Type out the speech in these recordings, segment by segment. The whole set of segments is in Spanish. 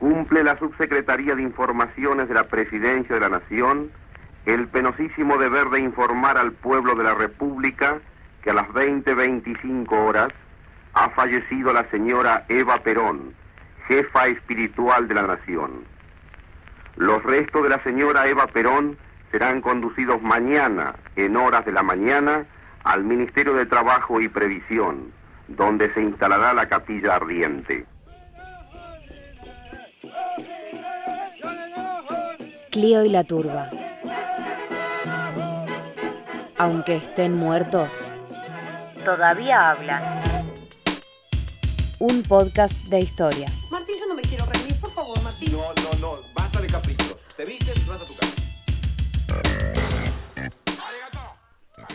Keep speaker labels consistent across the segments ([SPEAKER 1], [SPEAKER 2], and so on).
[SPEAKER 1] cumple la Subsecretaría de Informaciones de la Presidencia de la Nación el penosísimo deber de informar al pueblo de la República que a las 20.25 horas ha fallecido la señora Eva Perón, jefa espiritual de la nación. Los restos de la señora Eva Perón serán conducidos mañana, en horas de la mañana, al Ministerio de Trabajo y Previsión, donde se instalará la capilla ardiente.
[SPEAKER 2] Clío y la turba. Aunque estén muertos, todavía hablan. Un podcast de historia.
[SPEAKER 3] Martín, yo no me quiero reír, por favor, Martín.
[SPEAKER 4] No, no, no, basta de caprichos. Te vistes y vas a tu casa.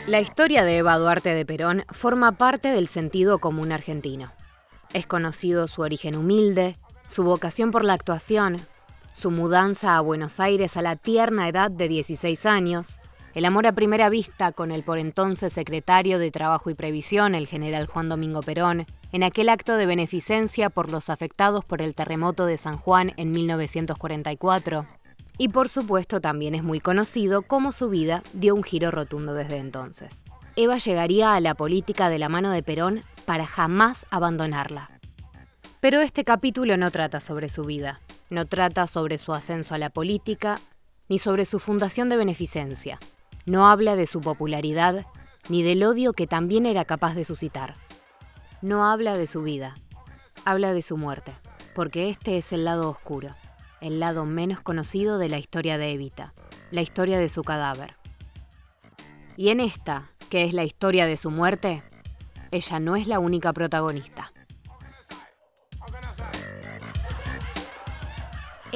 [SPEAKER 2] La historia de Eva Duarte de Perón forma parte del sentido común argentino. Es conocido su origen humilde, su vocación por la actuación, su mudanza a Buenos Aires a la tierna edad de 16 años, el amor a primera vista con el por entonces secretario de Trabajo y Previsión, el general Juan Domingo Perón, en aquel acto de beneficencia por los afectados por el terremoto de San Juan en 1944, y por supuesto también es muy conocido cómo su vida dio un giro rotundo desde entonces. Eva llegaría a la política de la mano de Perón para jamás abandonarla. Pero este capítulo no trata sobre su vida, no trata sobre su ascenso a la política, ni sobre su fundación de beneficencia. No habla de su popularidad, ni del odio que también era capaz de suscitar. No habla de su vida, habla de su muerte, porque este es el lado oscuro el lado menos conocido de la historia de Evita, la historia de su cadáver. Y en esta, que es la historia de su muerte, ella no es la única protagonista.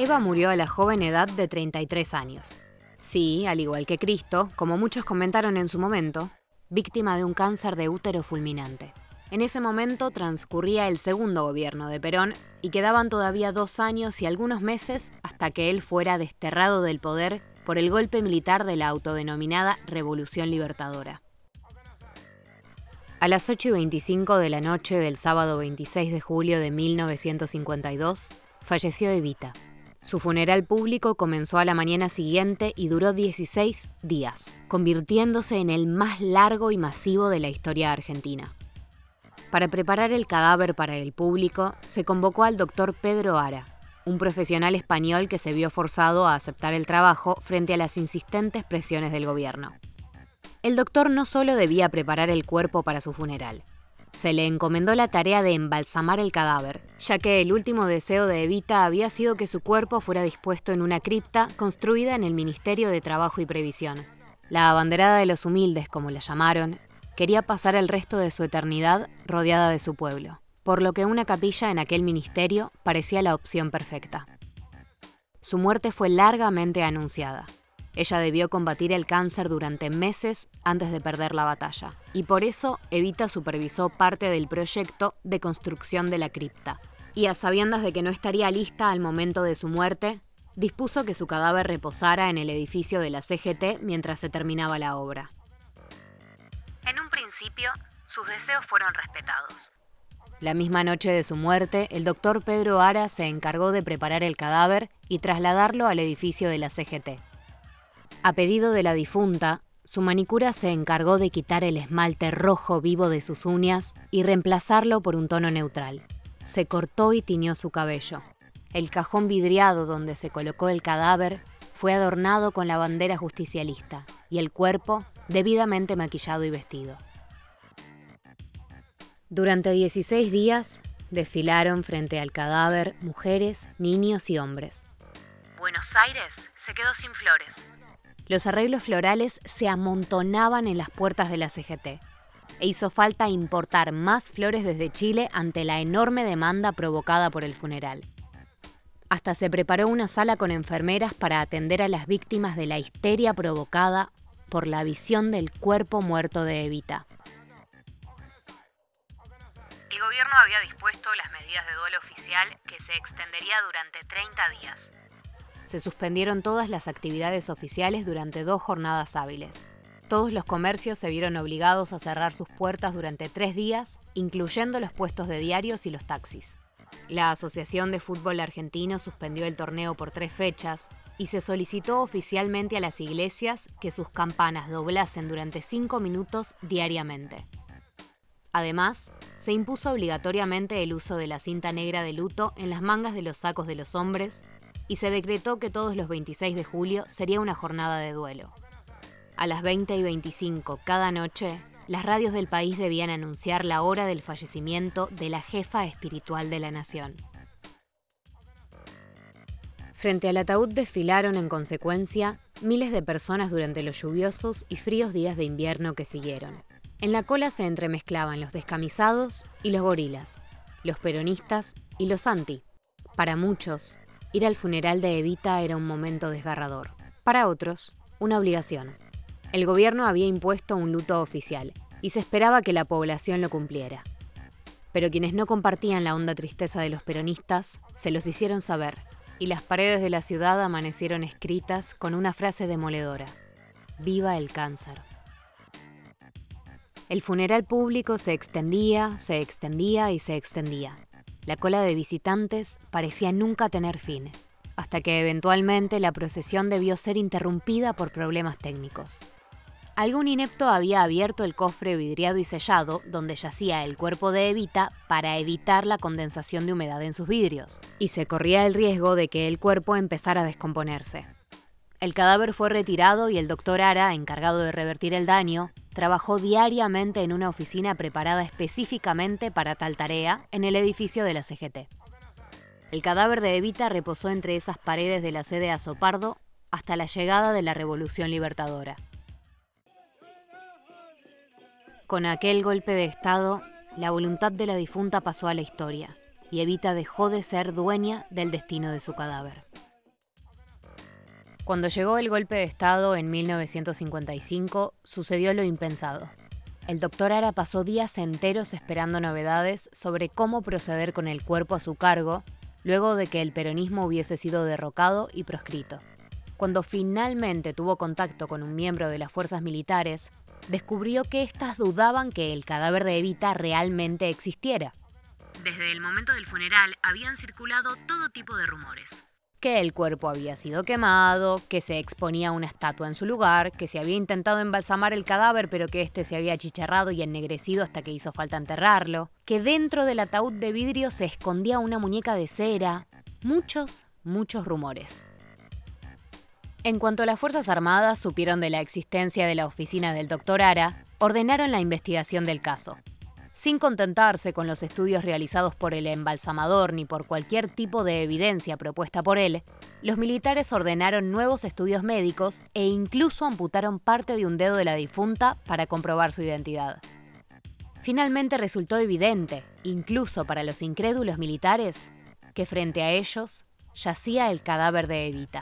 [SPEAKER 2] Eva murió a la joven edad de 33 años. Sí, al igual que Cristo, como muchos comentaron en su momento, víctima de un cáncer de útero fulminante. En ese momento transcurría el segundo gobierno de Perón y quedaban todavía dos años y algunos meses hasta que él fuera desterrado del poder por el golpe militar de la autodenominada Revolución Libertadora. A las 8 y 25 de la noche del sábado 26 de julio de 1952, falleció Evita. Su funeral público comenzó a la mañana siguiente y duró 16 días, convirtiéndose en el más largo y masivo de la historia argentina. Para preparar el cadáver para el público, se convocó al doctor Pedro Ara, un profesional español que se vio forzado a aceptar el trabajo frente a las insistentes presiones del gobierno. El doctor no solo debía preparar el cuerpo para su funeral, se le encomendó la tarea de embalsamar el cadáver, ya que el último deseo de Evita había sido que su cuerpo fuera dispuesto en una cripta construida en el Ministerio de Trabajo y Previsión. La abanderada de los humildes, como la llamaron, quería pasar el resto de su eternidad rodeada de su pueblo, por lo que una capilla en aquel ministerio parecía la opción perfecta. Su muerte fue largamente anunciada. Ella debió combatir el cáncer durante meses antes de perder la batalla, y por eso Evita supervisó parte del proyecto de construcción de la cripta. Y a sabiendas de que no estaría lista al momento de su muerte, dispuso que su cadáver reposara en el edificio de la CGT mientras se terminaba la obra. En un principio, sus deseos fueron respetados. La misma noche de su muerte, el doctor Pedro Ara se encargó de preparar el cadáver y trasladarlo al edificio de la CGT. A pedido de la difunta, su manicura se encargó de quitar el esmalte rojo vivo de sus uñas y reemplazarlo por un tono neutral. Se cortó y tiñó su cabello. El cajón vidriado donde se colocó el cadáver fue adornado con la bandera justicialista y el cuerpo debidamente maquillado y vestido. Durante 16 días desfilaron frente al cadáver mujeres, niños y hombres. Buenos Aires se quedó sin flores. Los arreglos florales se amontonaban en las puertas de la CGT e hizo falta importar más flores desde Chile ante la enorme demanda provocada por el funeral. Hasta se preparó una sala con enfermeras para atender a las víctimas de la histeria provocada por la visión del cuerpo muerto de Evita. El gobierno había dispuesto las medidas de duelo oficial que se extendería durante 30 días. Se suspendieron todas las actividades oficiales durante dos jornadas hábiles. Todos los comercios se vieron obligados a cerrar sus puertas durante tres días, incluyendo los puestos de diarios y los taxis. La Asociación de Fútbol Argentino suspendió el torneo por tres fechas y se solicitó oficialmente a las iglesias que sus campanas doblasen durante cinco minutos diariamente. Además, se impuso obligatoriamente el uso de la cinta negra de luto en las mangas de los sacos de los hombres y se decretó que todos los 26 de julio sería una jornada de duelo. A las 20 y 25 cada noche, las radios del país debían anunciar la hora del fallecimiento de la jefa espiritual de la nación. Frente al ataúd desfilaron en consecuencia miles de personas durante los lluviosos y fríos días de invierno que siguieron. En la cola se entremezclaban los descamisados y los gorilas, los peronistas y los anti. Para muchos, ir al funeral de Evita era un momento desgarrador. Para otros, una obligación. El gobierno había impuesto un luto oficial y se esperaba que la población lo cumpliera. Pero quienes no compartían la honda tristeza de los peronistas se los hicieron saber y las paredes de la ciudad amanecieron escritas con una frase demoledora. Viva el cáncer. El funeral público se extendía, se extendía y se extendía. La cola de visitantes parecía nunca tener fin, hasta que eventualmente la procesión debió ser interrumpida por problemas técnicos. Algún inepto había abierto el cofre vidriado y sellado donde yacía el cuerpo de Evita para evitar la condensación de humedad en sus vidrios, y se corría el riesgo de que el cuerpo empezara a descomponerse. El cadáver fue retirado y el doctor Ara, encargado de revertir el daño, trabajó diariamente en una oficina preparada específicamente para tal tarea en el edificio de la CGT. El cadáver de Evita reposó entre esas paredes de la sede Azopardo hasta la llegada de la Revolución Libertadora. Con aquel golpe de Estado, la voluntad de la difunta pasó a la historia y Evita dejó de ser dueña del destino de su cadáver. Cuando llegó el golpe de Estado en 1955, sucedió lo impensado. El doctor Ara pasó días enteros esperando novedades sobre cómo proceder con el cuerpo a su cargo, luego de que el peronismo hubiese sido derrocado y proscrito. Cuando finalmente tuvo contacto con un miembro de las fuerzas militares, descubrió que éstas dudaban que el cadáver de Evita realmente existiera. Desde el momento del funeral habían circulado todo tipo de rumores. Que el cuerpo había sido quemado, que se exponía una estatua en su lugar, que se había intentado embalsamar el cadáver pero que éste se había achicharrado y ennegrecido hasta que hizo falta enterrarlo, que dentro del ataúd de vidrio se escondía una muñeca de cera. Muchos, muchos rumores. En cuanto las Fuerzas Armadas supieron de la existencia de la oficina del doctor Ara, ordenaron la investigación del caso. Sin contentarse con los estudios realizados por el embalsamador ni por cualquier tipo de evidencia propuesta por él, los militares ordenaron nuevos estudios médicos e incluso amputaron parte de un dedo de la difunta para comprobar su identidad. Finalmente resultó evidente, incluso para los incrédulos militares, que frente a ellos yacía el cadáver de Evita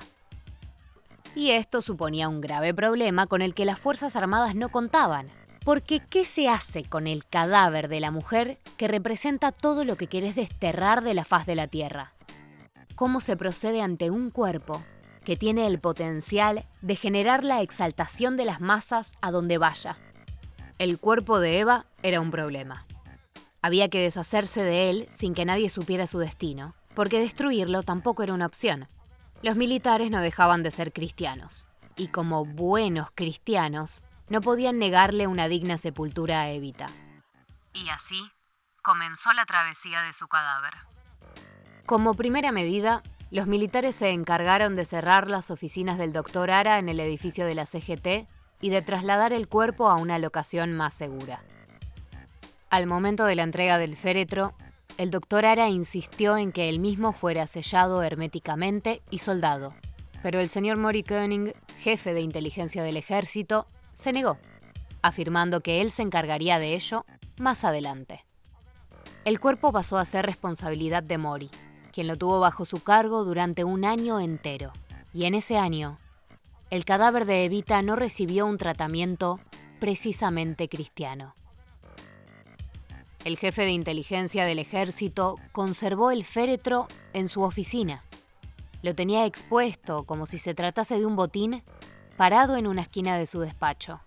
[SPEAKER 2] y esto suponía un grave problema con el que las Fuerzas Armadas no contaban. Porque ¿qué se hace con el cadáver de la mujer que representa todo lo que querés desterrar de la faz de la Tierra? ¿Cómo se procede ante un cuerpo que tiene el potencial de generar la exaltación de las masas a donde vaya? El cuerpo de Eva era un problema. Había que deshacerse de él sin que nadie supiera su destino, porque destruirlo tampoco era una opción. Los militares no dejaban de ser cristianos, y como buenos cristianos, no podían negarle una digna sepultura a Evita. Y así comenzó la travesía de su cadáver. Como primera medida, los militares se encargaron de cerrar las oficinas del doctor Ara en el edificio de la CGT y de trasladar el cuerpo a una locación más segura. Al momento de la entrega del féretro, el doctor Ara insistió en que el mismo fuera sellado herméticamente y soldado, pero el señor Mori Koenig, jefe de inteligencia del ejército, se negó, afirmando que él se encargaría de ello más adelante. El cuerpo pasó a ser responsabilidad de Mori, quien lo tuvo bajo su cargo durante un año entero, y en ese año, el cadáver de Evita no recibió un tratamiento precisamente cristiano. El jefe de inteligencia del ejército conservó el féretro en su oficina. Lo tenía expuesto como si se tratase de un botín parado en una esquina de su despacho.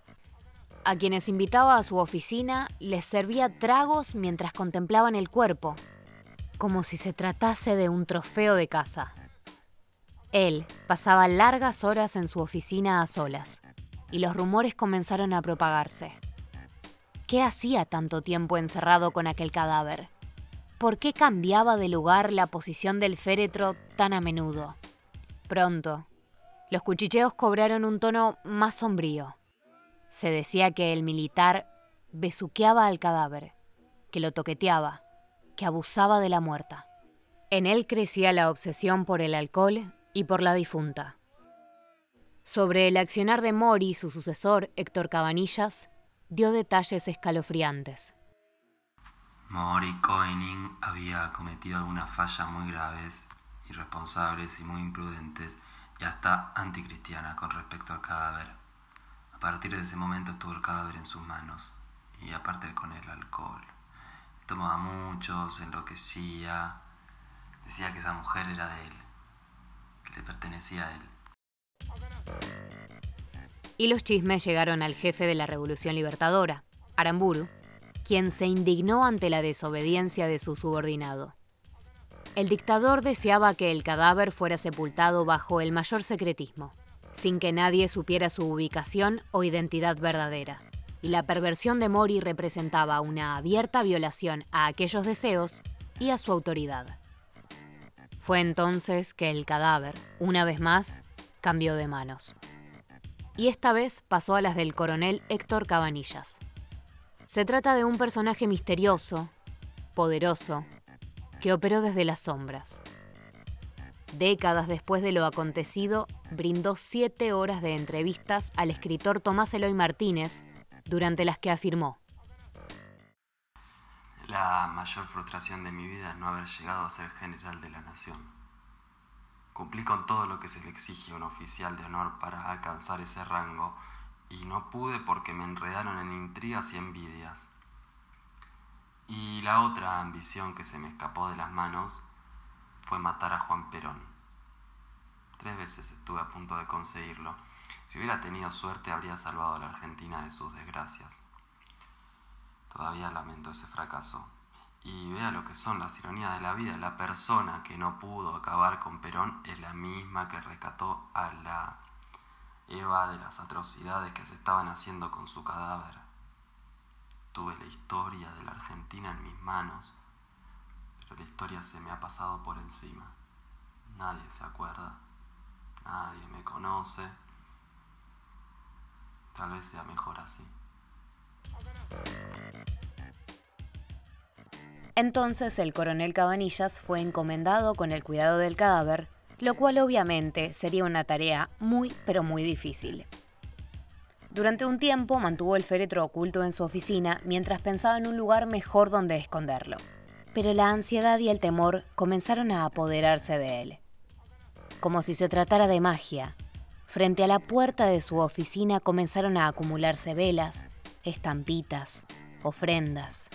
[SPEAKER 2] A quienes invitaba a su oficina les servía tragos mientras contemplaban el cuerpo, como si se tratase de un trofeo de caza. Él pasaba largas horas en su oficina a solas, y los rumores comenzaron a propagarse. ¿Qué hacía tanto tiempo encerrado con aquel cadáver? ¿Por qué cambiaba de lugar la posición del féretro tan a menudo? Pronto, los cuchicheos cobraron un tono más sombrío. Se decía que el militar besuqueaba al cadáver, que lo toqueteaba, que abusaba de la muerta. En él crecía la obsesión por el alcohol y por la difunta. Sobre el accionar de Mori, su sucesor, Héctor Cabanillas, dio detalles escalofriantes.
[SPEAKER 5] Mori Koenig había cometido algunas fallas muy graves, irresponsables y muy imprudentes y hasta anticristianas con respecto al cadáver. A partir de ese momento tuvo el cadáver en sus manos y aparte con el alcohol. Tomaba mucho, se enloquecía, decía que esa mujer era de él le pertenecía a él.
[SPEAKER 2] Y los chismes llegaron al jefe de la Revolución Libertadora, Aramburu, quien se indignó ante la desobediencia de su subordinado. El dictador deseaba que el cadáver fuera sepultado bajo el mayor secretismo, sin que nadie supiera su ubicación o identidad verdadera. Y la perversión de Mori representaba una abierta violación a aquellos deseos y a su autoridad. Fue entonces que el cadáver, una vez más, cambió de manos. Y esta vez pasó a las del coronel Héctor Cabanillas. Se trata de un personaje misterioso, poderoso, que operó desde las sombras. Décadas después de lo acontecido, brindó siete horas de entrevistas al escritor Tomás Eloy Martínez, durante las que afirmó,
[SPEAKER 5] la mayor frustración de mi vida es no haber llegado a ser general de la nación. Cumplí con todo lo que se le exige a un oficial de honor para alcanzar ese rango y no pude porque me enredaron en intrigas y envidias. Y la otra ambición que se me escapó de las manos fue matar a Juan Perón. Tres veces estuve a punto de conseguirlo. Si hubiera tenido suerte habría salvado a la Argentina de sus desgracias. Todavía lamento ese fracaso. Y vea lo que son las ironías de la vida. La persona que no pudo acabar con Perón es la misma que rescató a la Eva de las atrocidades que se estaban haciendo con su cadáver. Tuve la historia de la Argentina en mis manos, pero la historia se me ha pasado por encima. Nadie se acuerda, nadie me conoce. Tal vez sea mejor así.
[SPEAKER 2] Entonces el coronel Cabanillas fue encomendado con el cuidado del cadáver, lo cual obviamente sería una tarea muy pero muy difícil. Durante un tiempo mantuvo el féretro oculto en su oficina mientras pensaba en un lugar mejor donde esconderlo. Pero la ansiedad y el temor comenzaron a apoderarse de él. Como si se tratara de magia, frente a la puerta de su oficina comenzaron a acumularse velas, estampitas, ofrendas.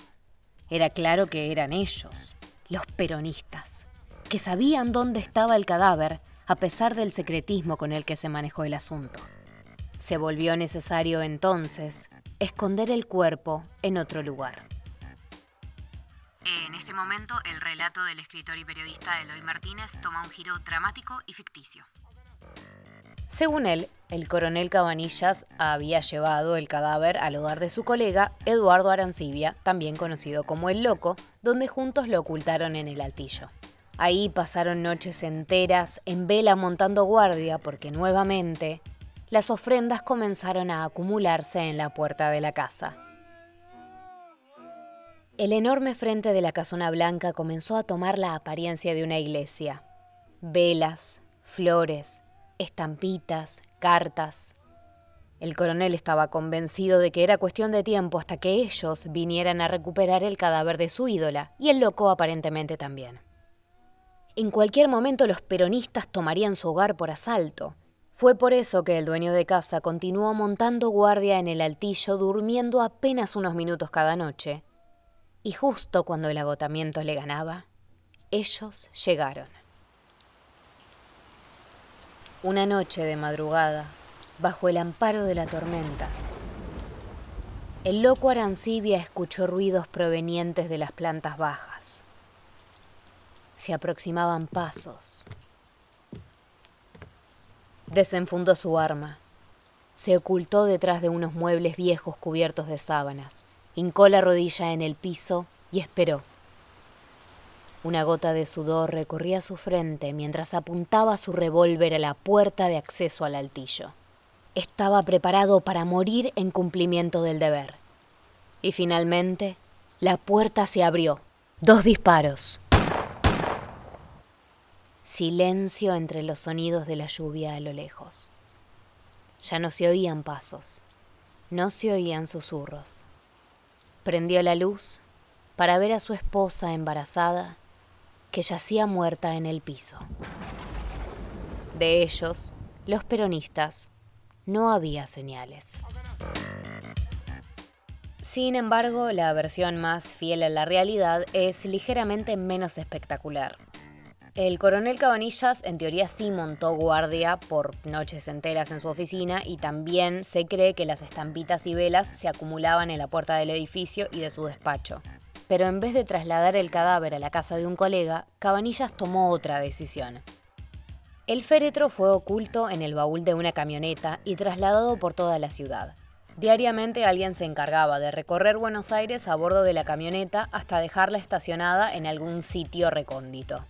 [SPEAKER 2] Era claro que eran ellos, los peronistas, que sabían dónde estaba el cadáver a pesar del secretismo con el que se manejó el asunto. Se volvió necesario entonces esconder el cuerpo en otro lugar. En este momento, el relato del escritor y periodista Eloy Martínez toma un giro dramático y ficticio. Según él, el coronel Cabanillas había llevado el cadáver al hogar de su colega Eduardo Arancibia, también conocido como El Loco, donde juntos lo ocultaron en el altillo. Ahí pasaron noches enteras en vela montando guardia porque nuevamente las ofrendas comenzaron a acumularse en la puerta de la casa. El enorme frente de la casona blanca comenzó a tomar la apariencia de una iglesia. Velas, flores, estampitas, cartas. El coronel estaba convencido de que era cuestión de tiempo hasta que ellos vinieran a recuperar el cadáver de su ídola, y el loco aparentemente también. En cualquier momento los peronistas tomarían su hogar por asalto. Fue por eso que el dueño de casa continuó montando guardia en el altillo, durmiendo apenas unos minutos cada noche. Y justo cuando el agotamiento le ganaba, ellos llegaron. Una noche de madrugada, bajo el amparo de la tormenta, el loco Arancibia escuchó ruidos provenientes de las plantas bajas. Se aproximaban pasos. Desenfundó su arma. Se ocultó detrás de unos muebles viejos cubiertos de sábanas. Hincó la rodilla en el piso y esperó. Una gota de sudor recorría su frente mientras apuntaba su revólver a la puerta de acceso al altillo. Estaba preparado para morir en cumplimiento del deber. Y finalmente, la puerta se abrió. Dos disparos. Silencio entre los sonidos de la lluvia a lo lejos. Ya no se oían pasos, no se oían susurros. Prendió la luz para ver a su esposa embarazada que yacía muerta en el piso. De ellos, los peronistas, no había señales. Sin embargo, la versión más fiel a la realidad es ligeramente menos espectacular. El coronel Cabanillas en teoría sí montó guardia por noches enteras en su oficina y también se cree que las estampitas y velas se acumulaban en la puerta del edificio y de su despacho. Pero en vez de trasladar el cadáver a la casa de un colega, Cabanillas tomó otra decisión. El féretro fue oculto en el baúl de una camioneta y trasladado por toda la ciudad. Diariamente alguien se encargaba de recorrer Buenos Aires a bordo de la camioneta hasta dejarla estacionada en algún sitio recóndito.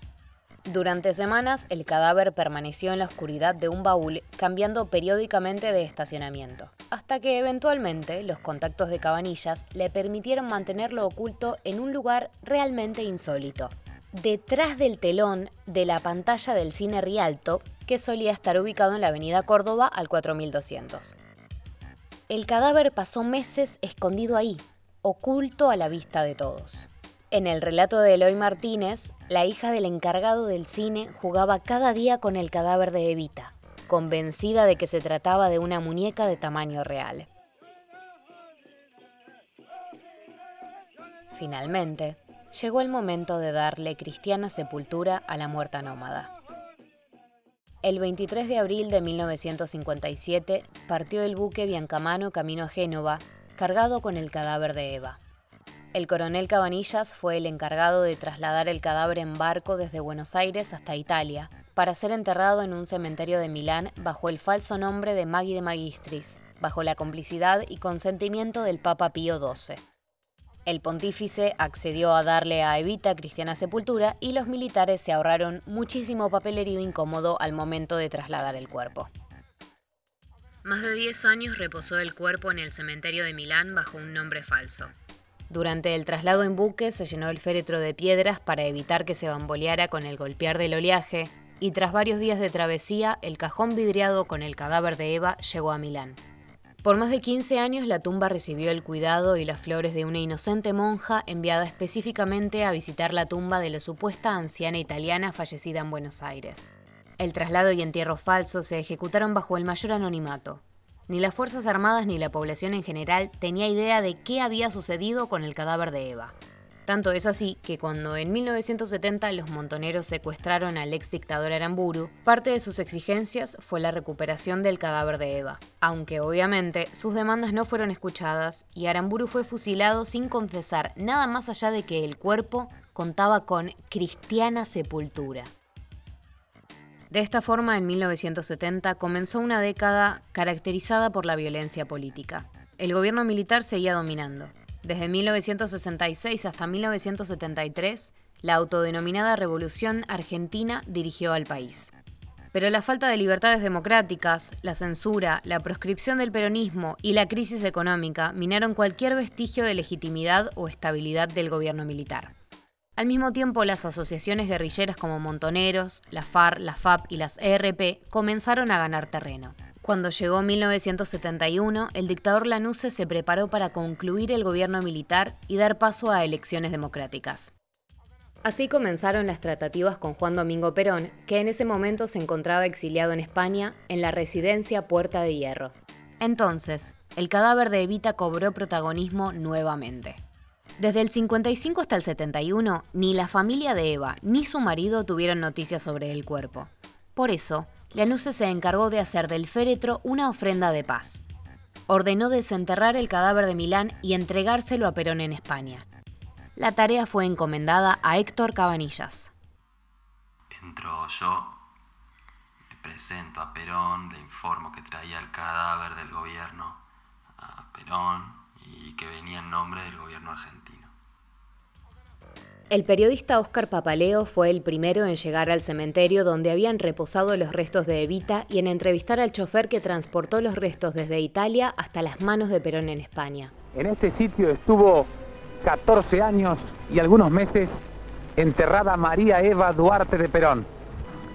[SPEAKER 2] Durante semanas el cadáver permaneció en la oscuridad de un baúl, cambiando periódicamente de estacionamiento, hasta que eventualmente los contactos de Cabanillas le permitieron mantenerlo oculto en un lugar realmente insólito, detrás del telón de la pantalla del cine Rialto, que solía estar ubicado en la avenida Córdoba al 4200. El cadáver pasó meses escondido ahí, oculto a la vista de todos. En el relato de Eloy Martínez, la hija del encargado del cine jugaba cada día con el cadáver de Evita, convencida de que se trataba de una muñeca de tamaño real. Finalmente, llegó el momento de darle cristiana sepultura a la muerta nómada. El 23 de abril de 1957 partió el buque Biancamano camino a Génova, cargado con el cadáver de Eva. El coronel Cabanillas fue el encargado de trasladar el cadáver en barco desde Buenos Aires hasta Italia, para ser enterrado en un cementerio de Milán bajo el falso nombre de Maggie de Magistris, bajo la complicidad y consentimiento del Papa Pío XII. El pontífice accedió a darle a Evita cristiana sepultura y los militares se ahorraron muchísimo papelerío incómodo al momento de trasladar el cuerpo. Más de 10 años reposó el cuerpo en el cementerio de Milán bajo un nombre falso. Durante el traslado en buque se llenó el féretro de piedras para evitar que se bamboleara con el golpear del oleaje, y tras varios días de travesía, el cajón vidriado con el cadáver de Eva llegó a Milán. Por más de 15 años la tumba recibió el cuidado y las flores de una inocente monja enviada específicamente a visitar la tumba de la supuesta anciana italiana fallecida en Buenos Aires. El traslado y entierro falso se ejecutaron bajo el mayor anonimato. Ni las Fuerzas Armadas ni la población en general tenía idea de qué había sucedido con el cadáver de Eva. Tanto es así que cuando en 1970 los montoneros secuestraron al ex dictador Aramburu, parte de sus exigencias fue la recuperación del cadáver de Eva, aunque obviamente sus demandas no fueron escuchadas y Aramburu fue fusilado sin confesar nada más allá de que el cuerpo contaba con cristiana sepultura. De esta forma, en 1970 comenzó una década caracterizada por la violencia política. El gobierno militar seguía dominando. Desde 1966 hasta 1973, la autodenominada Revolución Argentina dirigió al país. Pero la falta de libertades democráticas, la censura, la proscripción del peronismo y la crisis económica minaron cualquier vestigio de legitimidad o estabilidad del gobierno militar. Al mismo tiempo, las asociaciones guerrilleras como Montoneros, la FAR, la FAP y las ERP comenzaron a ganar terreno. Cuando llegó 1971, el dictador Lanusse se preparó para concluir el gobierno militar y dar paso a elecciones democráticas. Así comenzaron las tratativas con Juan Domingo Perón, que en ese momento se encontraba exiliado en España, en la residencia Puerta de Hierro. Entonces, el cadáver de Evita cobró protagonismo nuevamente. Desde el 55 hasta el 71, ni la familia de Eva ni su marido tuvieron noticias sobre el cuerpo. Por eso, Lanusse se encargó de hacer del féretro una ofrenda de paz. Ordenó desenterrar el cadáver de Milán y entregárselo a Perón en España. La tarea fue encomendada a Héctor Cabanillas.
[SPEAKER 5] Entro yo, me presento a Perón, le informo que traía el cadáver del gobierno a Perón y que venía en nombre del gobierno argentino.
[SPEAKER 2] El periodista Óscar Papaleo fue el primero en llegar al cementerio donde habían reposado los restos de Evita y en entrevistar al chofer que transportó los restos desde Italia hasta las manos de Perón en España.
[SPEAKER 6] En este sitio estuvo 14 años y algunos meses enterrada María Eva Duarte de Perón.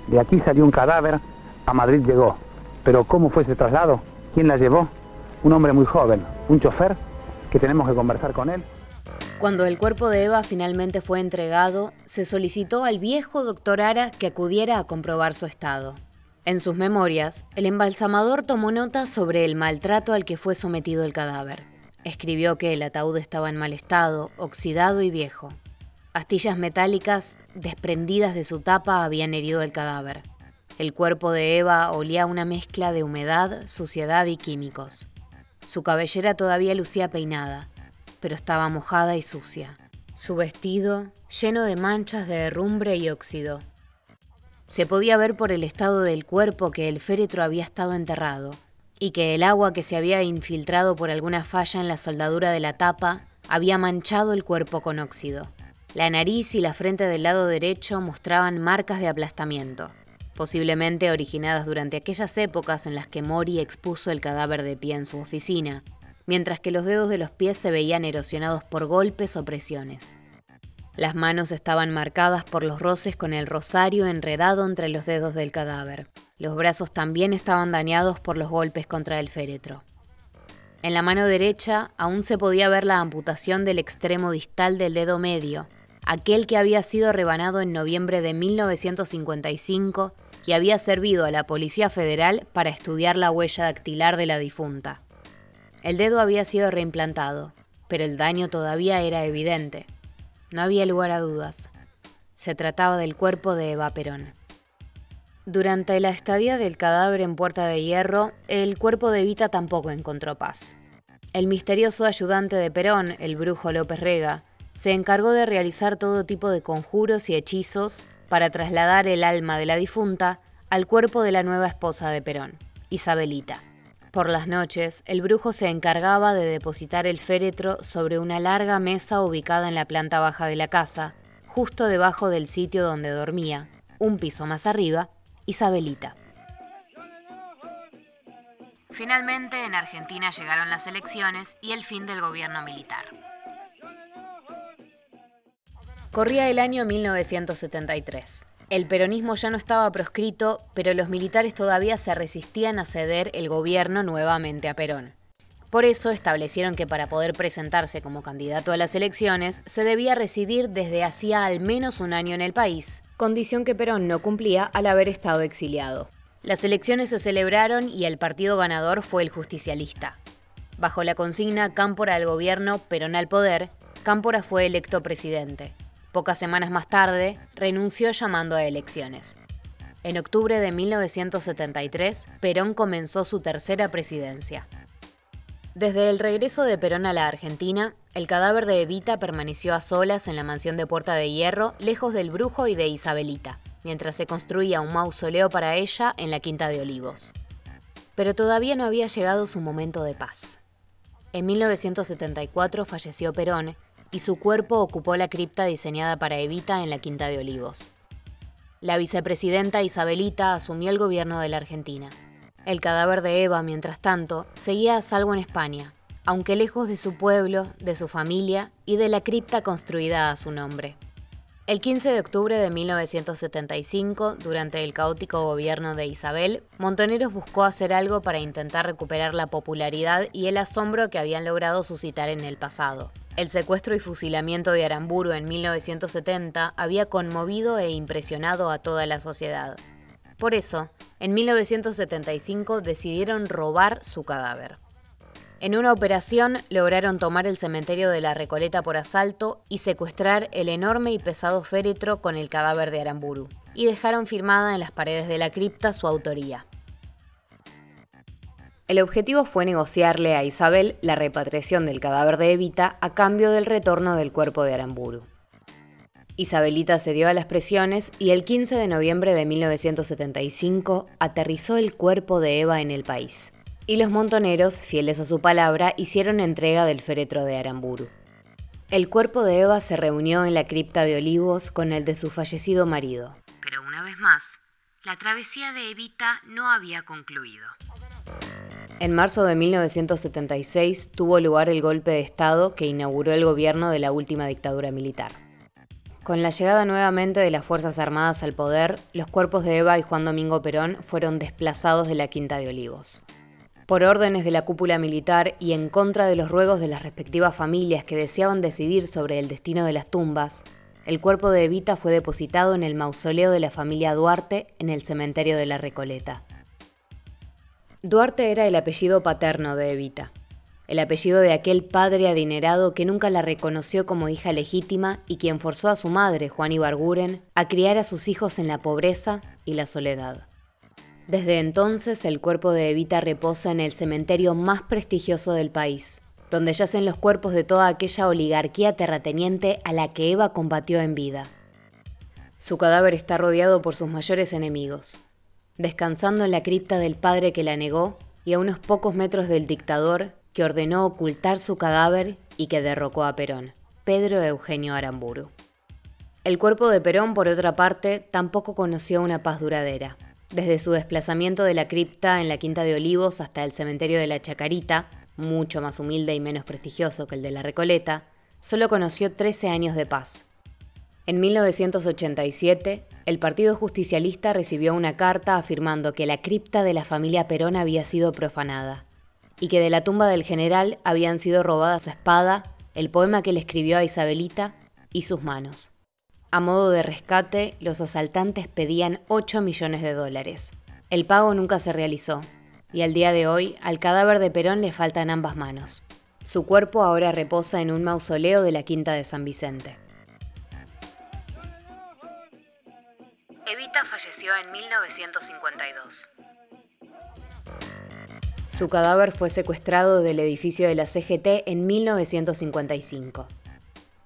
[SPEAKER 6] De aquí salió un cadáver, a Madrid llegó. Pero ¿cómo fue ese traslado? ¿Quién la llevó? Un hombre muy joven, un chofer, que tenemos que conversar con él.
[SPEAKER 2] Cuando el cuerpo de Eva finalmente fue entregado, se solicitó al viejo doctor Ara que acudiera a comprobar su estado. En sus memorias, el embalsamador tomó nota sobre el maltrato al que fue sometido el cadáver. Escribió que el ataúd estaba en mal estado, oxidado y viejo. Astillas metálicas desprendidas de su tapa habían herido el cadáver. El cuerpo de Eva olía una mezcla de humedad, suciedad y químicos. Su cabellera todavía lucía peinada, pero estaba mojada y sucia. Su vestido lleno de manchas de herrumbre y óxido. Se podía ver por el estado del cuerpo que el féretro había estado enterrado y que el agua que se había infiltrado por alguna falla en la soldadura de la tapa había manchado el cuerpo con óxido. La nariz y la frente del lado derecho mostraban marcas de aplastamiento, posiblemente originadas durante aquellas épocas en las que Mori expuso el cadáver de pie en su oficina, mientras que los dedos de los pies se veían erosionados por golpes o presiones. Las manos estaban marcadas por los roces con el rosario enredado entre los dedos del cadáver. Los brazos también estaban dañados por los golpes contra el féretro. En la mano derecha aún se podía ver la amputación del extremo distal del dedo medio, aquel que había sido rebanado en noviembre de 1955 y había servido a la Policía Federal para estudiar la huella dactilar de la difunta. El dedo había sido reimplantado, pero el daño todavía era evidente. No había lugar a dudas. Se trataba del cuerpo de Eva Perón. Durante la estadía del cadáver en Puerta de Hierro, el cuerpo de Evita tampoco encontró paz. El misterioso ayudante de Perón, el brujo López Rega, se encargó de realizar todo tipo de conjuros y hechizos para trasladar el alma de la difunta al cuerpo de la nueva esposa de Perón, Isabelita. Por las noches, el brujo se encargaba de depositar el féretro sobre una larga mesa ubicada en la planta baja de la casa, justo debajo del sitio donde dormía, un piso más arriba, Isabelita. Finalmente, en Argentina llegaron las elecciones y el fin del gobierno militar. Corría el año 1973. El peronismo ya no estaba proscrito, pero los militares todavía se resistían a ceder el gobierno nuevamente a Perón. Por eso establecieron que para poder presentarse como candidato a las elecciones se debía residir desde hacía al menos un año en el país, condición que Perón no cumplía al haber estado exiliado. Las elecciones se celebraron y el partido ganador fue el justicialista. Bajo la consigna Cámpora al gobierno, Perón al poder, Cámpora fue electo presidente. Pocas semanas más tarde, renunció llamando a elecciones. En octubre de 1973, Perón comenzó su tercera presidencia. Desde el regreso de Perón a la Argentina, el cadáver de Evita permaneció a solas en la mansión de Puerta de Hierro, lejos del brujo y de Isabelita, mientras se construía un mausoleo para ella en la Quinta de Olivos. Pero todavía no había llegado su momento de paz. En 1974 falleció Perón y su cuerpo ocupó la cripta diseñada para Evita en la Quinta de Olivos. La vicepresidenta Isabelita asumió el gobierno de la Argentina. El cadáver de Eva, mientras tanto, seguía a salvo en España, aunque lejos de su pueblo, de su familia y de la cripta construida a su nombre. El 15 de octubre de 1975, durante el caótico gobierno de Isabel, Montoneros buscó hacer algo para intentar recuperar la popularidad y el asombro que habían logrado suscitar en el pasado. El secuestro y fusilamiento de Aramburu en 1970 había conmovido e impresionado a toda la sociedad. Por eso, en 1975 decidieron robar su cadáver. En una operación lograron tomar el cementerio de la Recoleta por asalto y secuestrar el enorme y pesado féretro con el cadáver de Aramburu, y dejaron firmada en las paredes de la cripta su autoría. El objetivo fue negociarle a Isabel la repatriación del cadáver de Evita a cambio del retorno del cuerpo de Aramburu. Isabelita cedió a las presiones y el 15 de noviembre de 1975 aterrizó el cuerpo de Eva en el país. Y los montoneros, fieles a su palabra, hicieron entrega del féretro de Aramburu. El cuerpo de Eva se reunió en la cripta de Olivos con el de su fallecido marido. Pero una vez más, la travesía de Evita no había concluido. En marzo de 1976 tuvo lugar el golpe de Estado que inauguró el gobierno de la última dictadura militar. Con la llegada nuevamente de las Fuerzas Armadas al poder, los cuerpos de Eva y Juan Domingo Perón fueron desplazados de la Quinta de Olivos. Por órdenes de la cúpula militar y en contra de los ruegos de las respectivas familias que deseaban decidir sobre el destino de las tumbas, el cuerpo de Evita fue depositado en el mausoleo de la familia Duarte en el cementerio de la Recoleta. Duarte era el apellido paterno de Evita el apellido de aquel padre adinerado que nunca la reconoció como hija legítima y quien forzó a su madre, Juan Ibarguren, a criar a sus hijos en la pobreza y la soledad. Desde entonces el cuerpo de Evita reposa en el cementerio más prestigioso del país, donde yacen los cuerpos de toda aquella oligarquía terrateniente a la que Eva combatió en vida. Su cadáver está rodeado por sus mayores enemigos, descansando en la cripta del padre que la negó y a unos pocos metros del dictador que ordenó ocultar su cadáver y que derrocó a Perón, Pedro Eugenio Aramburu. El cuerpo de Perón, por otra parte, tampoco conoció una paz duradera. Desde su desplazamiento de la cripta en la Quinta de Olivos hasta el cementerio de la Chacarita, mucho más humilde y menos prestigioso que el de la Recoleta, solo conoció 13 años de paz. En 1987, el Partido Justicialista recibió una carta afirmando que la cripta de la familia Perón había sido profanada y que de la tumba del general habían sido robadas su espada, el poema que le escribió a Isabelita y sus manos. A modo de rescate, los asaltantes pedían 8 millones de dólares. El pago nunca se realizó, y al día de hoy al cadáver de Perón le faltan ambas manos. Su cuerpo ahora reposa en un mausoleo de la Quinta de San Vicente. Evita falleció en 1952. Su cadáver fue secuestrado del edificio de la CGT en 1955.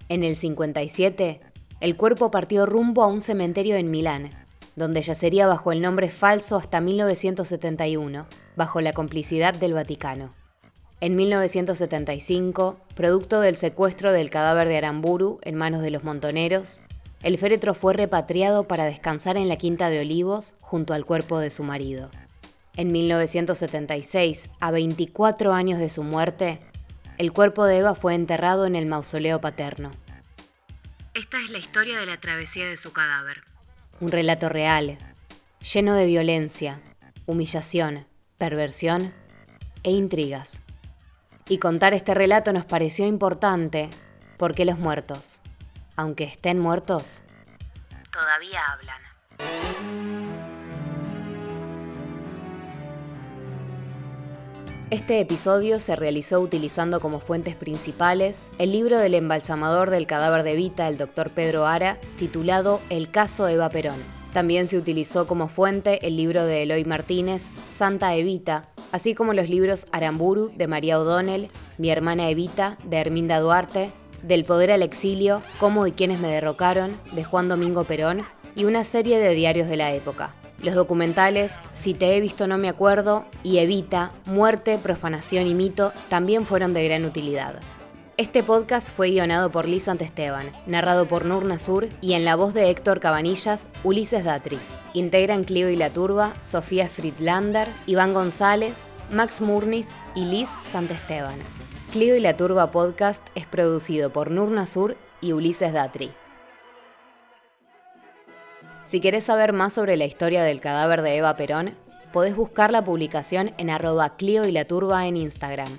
[SPEAKER 2] En el 57, el cuerpo partió rumbo a un cementerio en Milán, donde yacería bajo el nombre falso hasta 1971, bajo la complicidad del Vaticano. En 1975, producto del secuestro del cadáver de Aramburu en manos de los montoneros, el féretro fue repatriado para descansar en la Quinta de Olivos junto al cuerpo de su marido. En 1976, a 24 años de su muerte, el cuerpo de Eva fue enterrado en el mausoleo paterno. Esta es la historia de la travesía de su cadáver. Un relato real, lleno de violencia, humillación, perversión e intrigas. Y contar este relato nos pareció importante porque los muertos, aunque estén muertos, todavía hablan. Este episodio se realizó utilizando como fuentes principales el libro del embalsamador del cadáver de Vita, el doctor Pedro Ara, titulado El caso Eva Perón. También se utilizó como fuente el libro de Eloy Martínez, Santa Evita, así como los libros Aramburu de María O'Donnell, Mi hermana Evita de Herminda Duarte, Del poder al exilio, Cómo y quiénes me derrocaron de Juan Domingo Perón y una serie de diarios de la época. Los documentales Si te he visto no me acuerdo y Evita, Muerte, Profanación y Mito también fueron de gran utilidad. Este podcast fue guionado por Liz Esteban, narrado por Nur Nasur y en la voz de Héctor Cabanillas, Ulises Datri. Integran Clio y la Turba, Sofía Friedlander, Iván González, Max Murnis y Liz Esteban. Clio y la Turba podcast es producido por Nur Nasur y Ulises Datri. Si querés saber más sobre la historia del cadáver de Eva Perón, podés buscar la publicación en arroba Clio y la Turba en Instagram.